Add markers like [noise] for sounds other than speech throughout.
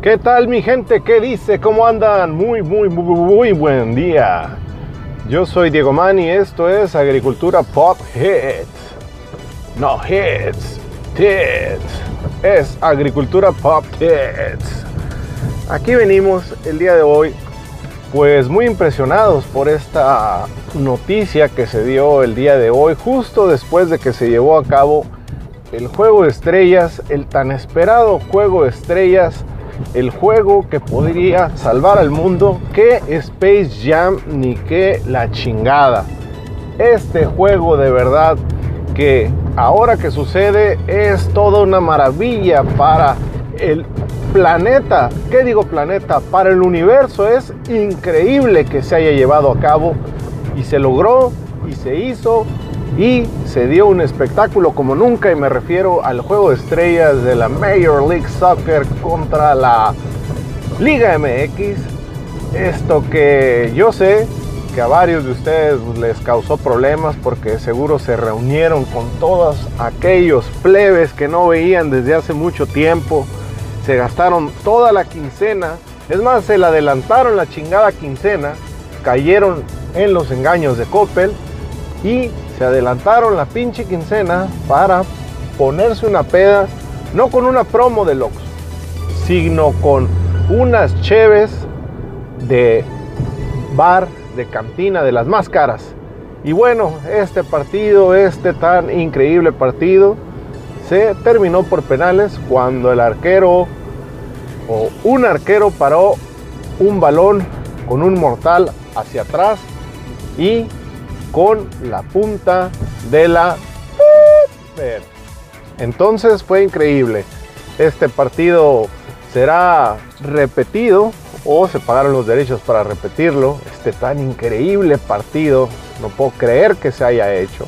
¿Qué tal mi gente? ¿Qué dice? ¿Cómo andan? Muy, muy, muy, muy buen día. Yo soy Diego Mani, esto es Agricultura Pop Hits. No hits, tits. Es Agricultura Pop Hits. Aquí venimos el día de hoy, pues muy impresionados por esta noticia que se dio el día de hoy, justo después de que se llevó a cabo el juego de estrellas, el tan esperado juego de estrellas el juego que podría salvar al mundo que Space Jam ni que la chingada. Este juego de verdad que ahora que sucede es toda una maravilla para el planeta. ¿Qué digo planeta? Para el universo es increíble que se haya llevado a cabo y se logró y se hizo y se dio un espectáculo como nunca y me refiero al juego de estrellas de la Major League Soccer contra la Liga MX. Esto que yo sé que a varios de ustedes les causó problemas porque seguro se reunieron con todos aquellos plebes que no veían desde hace mucho tiempo. Se gastaron toda la quincena. Es más, se la adelantaron la chingada quincena. Cayeron en los engaños de Coppel y se adelantaron la pinche quincena para ponerse una peda, no con una promo de Lux, sino con unas cheves de bar, de cantina, de las más caras. Y bueno, este partido, este tan increíble partido, se terminó por penales cuando el arquero o un arquero paró un balón con un mortal hacia atrás y con la punta de la... Entonces fue increíble. Este partido será repetido o se pagaron los derechos para repetirlo. Este tan increíble partido, no puedo creer que se haya hecho.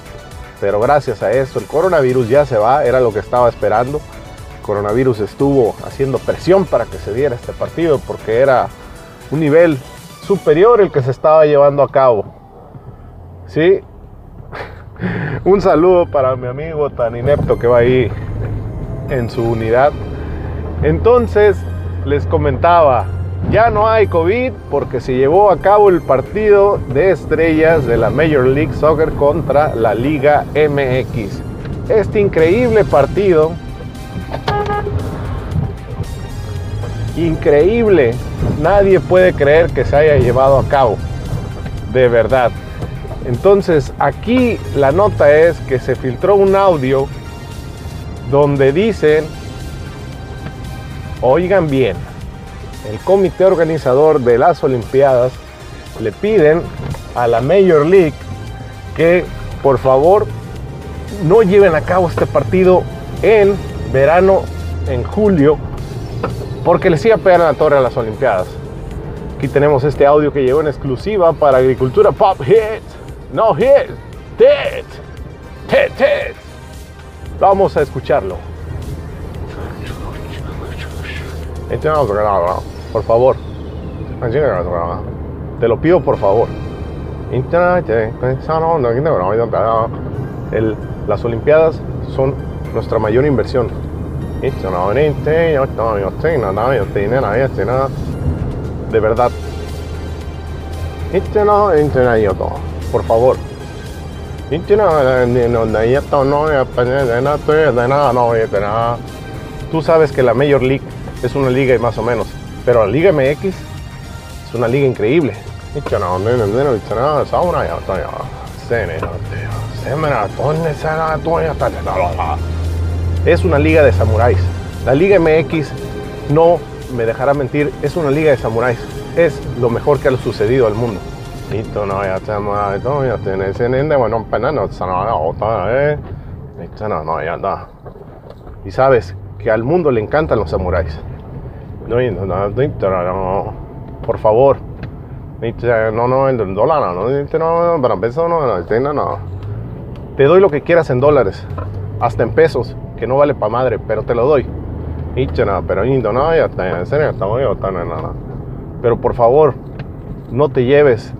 Pero gracias a esto el coronavirus ya se va, era lo que estaba esperando. El coronavirus estuvo haciendo presión para que se diera este partido porque era un nivel superior el que se estaba llevando a cabo. ¿Sí? Un saludo para mi amigo tan inepto que va ahí en su unidad. Entonces, les comentaba, ya no hay COVID porque se llevó a cabo el partido de estrellas de la Major League Soccer contra la Liga MX. Este increíble partido, increíble, nadie puede creer que se haya llevado a cabo, de verdad. Entonces aquí la nota es que se filtró un audio donde dicen, oigan bien, el comité organizador de las Olimpiadas le piden a la Major League que por favor no lleven a cabo este partido en verano, en julio, porque les iba a pegar la torre a las Olimpiadas. Aquí tenemos este audio que llegó en exclusiva para Agricultura Pop Hits. No hit. Tit. Tit, tit. Vamos a escucharlo. Por favor. Te lo pido por favor. El, las Olimpiadas son nuestra mayor inversión. De verdad por favor. Tú sabes que la Major League es una liga más o menos, pero la Liga MX es una liga increíble. Es una liga de samuráis. La Liga MX no me dejará mentir, es una liga de samuráis. Es lo mejor que ha sucedido al mundo. Listo, no, ya estamos, no, ya tenés en de bueno, pena, no, no, eh. Listo, no, no, ya está. Y sabes que al mundo le encantan los samuráis. No, no, no, no, por favor. No, no, el dólar, no, no, para pesos, no, no, no. Te doy lo que quieras en dólares, hasta en pesos, que no vale para madre, pero te lo doy. No, pero no, ya está, en serio, no, no. Pero por favor, no te lleves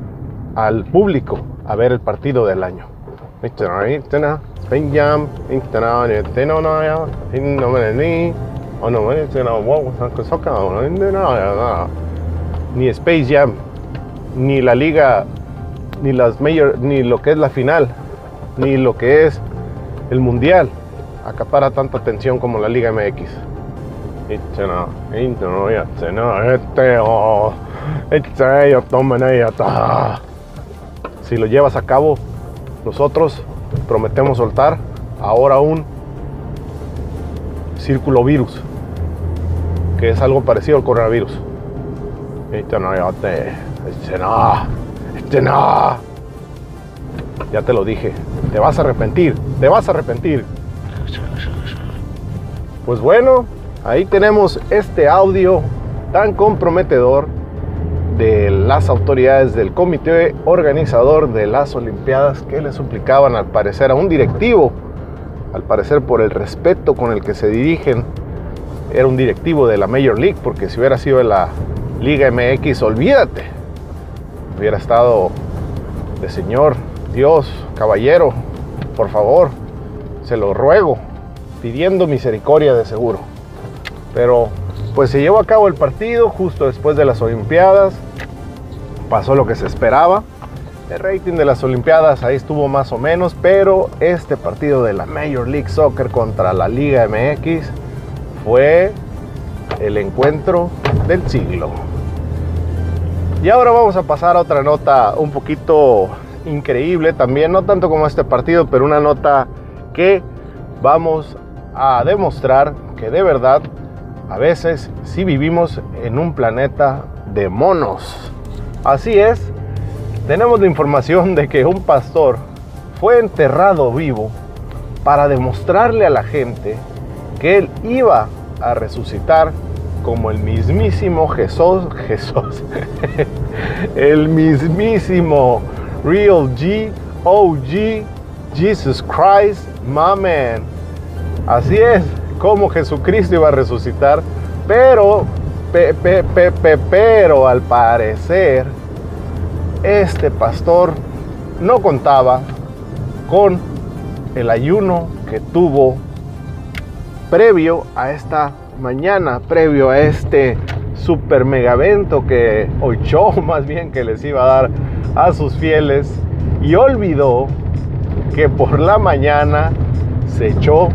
al público a ver el partido del año. Oh este ni Space Jam, ni la liga, ni las major, ni lo que es la final, ni lo que es el mundial acapara tanta atención como la Liga MX. Si lo llevas a cabo, nosotros prometemos soltar ahora un círculo virus, que es algo parecido al coronavirus. Este no, este, no, este no. Ya te lo dije, te vas a arrepentir, te vas a arrepentir. Pues bueno, ahí tenemos este audio tan comprometedor las autoridades del comité organizador de las Olimpiadas que le suplicaban al parecer a un directivo, al parecer por el respeto con el que se dirigen, era un directivo de la Major League, porque si hubiera sido la Liga MX, olvídate, hubiera estado de señor, Dios, caballero, por favor, se lo ruego, pidiendo misericordia de seguro. Pero pues se llevó a cabo el partido justo después de las Olimpiadas. Pasó lo que se esperaba. El rating de las Olimpiadas ahí estuvo más o menos, pero este partido de la Major League Soccer contra la Liga MX fue el encuentro del siglo. Y ahora vamos a pasar a otra nota un poquito increíble también, no tanto como este partido, pero una nota que vamos a demostrar que de verdad a veces sí vivimos en un planeta de monos. Así es, tenemos la información de que un pastor fue enterrado vivo para demostrarle a la gente que él iba a resucitar como el mismísimo Jesús, [laughs] Jesús, el mismísimo Real G, OG, Jesus Christ, my man. Así es, como Jesucristo iba a resucitar, pero, pero al parecer, este pastor no contaba con el ayuno que tuvo previo a esta mañana, previo a este super mega evento que, o show [laughs] más bien, que les iba a dar a sus fieles, y olvidó que por la mañana se echó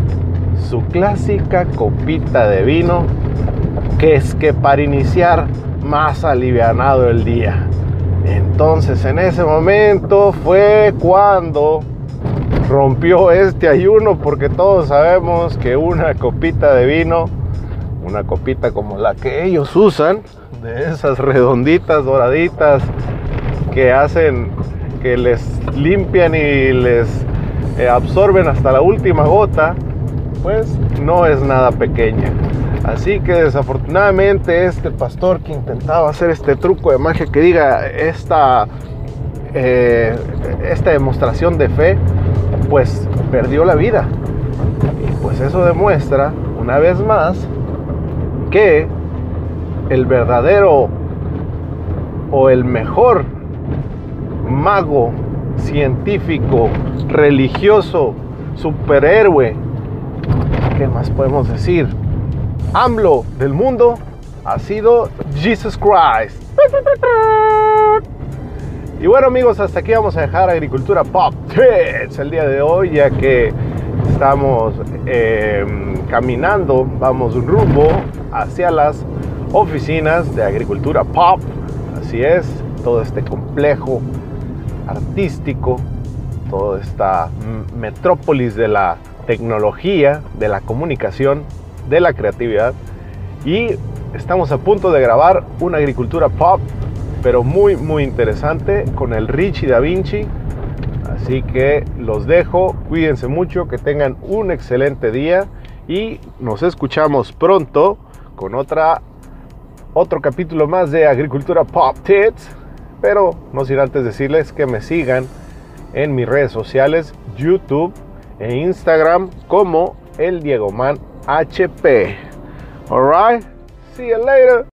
su clásica copita de vino, es que para iniciar más alivianado el día. Entonces en ese momento fue cuando rompió este ayuno porque todos sabemos que una copita de vino, una copita como la que ellos usan, de esas redonditas, doraditas, que hacen, que les limpian y les eh, absorben hasta la última gota, pues no es nada pequeña. Así que desafortunadamente este pastor que intentaba hacer este truco de magia que diga esta, eh, esta demostración de fe, pues perdió la vida. Y pues eso demuestra una vez más que el verdadero o el mejor mago científico, religioso, superhéroe ¿Qué más podemos decir? AMLO del mundo ha sido Jesus Christ. Y bueno amigos, hasta aquí vamos a dejar Agricultura Pop Tits el día de hoy, ya que estamos em, caminando, vamos rumbo hacia las oficinas de Agricultura Pop. Así es, todo este complejo artístico, toda esta metrópolis de la tecnología, de la comunicación, de la creatividad. Y estamos a punto de grabar una agricultura pop, pero muy, muy interesante con el Richie Da Vinci. Así que los dejo, cuídense mucho, que tengan un excelente día y nos escuchamos pronto con otra, otro capítulo más de Agricultura Pop Tits. Pero no sin antes decirles que me sigan en mis redes sociales, YouTube, en Instagram como el Diegoman HP. Alright, see you later.